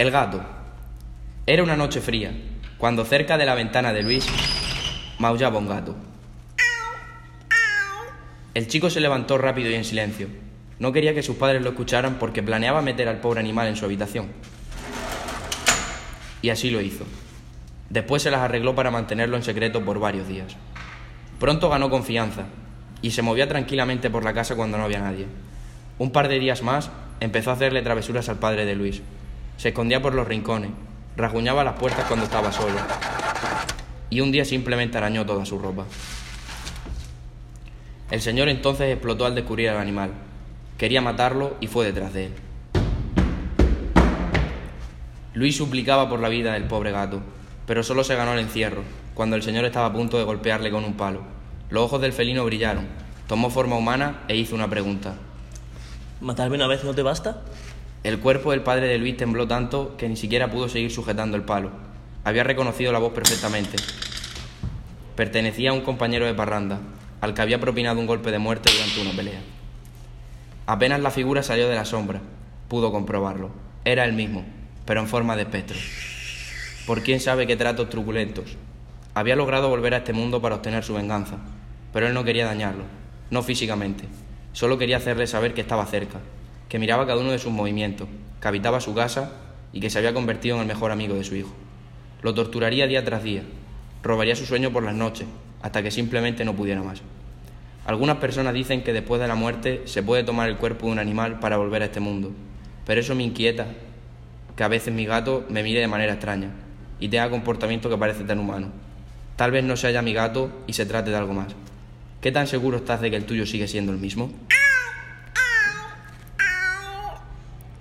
El gato. Era una noche fría, cuando cerca de la ventana de Luis maullaba un gato. El chico se levantó rápido y en silencio. No quería que sus padres lo escucharan porque planeaba meter al pobre animal en su habitación. Y así lo hizo. Después se las arregló para mantenerlo en secreto por varios días. Pronto ganó confianza y se movía tranquilamente por la casa cuando no había nadie. Un par de días más empezó a hacerle travesuras al padre de Luis. Se escondía por los rincones, rasguñaba las puertas cuando estaba solo y un día simplemente arañó toda su ropa. El señor entonces explotó al descubrir al animal. Quería matarlo y fue detrás de él. Luis suplicaba por la vida del pobre gato, pero solo se ganó el encierro, cuando el señor estaba a punto de golpearle con un palo. Los ojos del felino brillaron, tomó forma humana e hizo una pregunta. ¿Matarme una vez no te basta? El cuerpo del padre de Luis tembló tanto que ni siquiera pudo seguir sujetando el palo. Había reconocido la voz perfectamente. Pertenecía a un compañero de parranda, al que había propinado un golpe de muerte durante una pelea. Apenas la figura salió de la sombra, pudo comprobarlo. Era el mismo, pero en forma de espectro. Por quién sabe qué tratos truculentos. Había logrado volver a este mundo para obtener su venganza, pero él no quería dañarlo, no físicamente. Solo quería hacerle saber que estaba cerca, que miraba cada uno de sus movimientos, que habitaba su casa y que se había convertido en el mejor amigo de su hijo. Lo torturaría día tras día, robaría su sueño por las noches, hasta que simplemente no pudiera más. Algunas personas dicen que después de la muerte se puede tomar el cuerpo de un animal para volver a este mundo, pero eso me inquieta, que a veces mi gato me mire de manera extraña y tenga comportamiento que parece tan humano. Tal vez no sea ya mi gato y se trate de algo más. ¿Qué tan seguro estás de que el tuyo sigue siendo el mismo?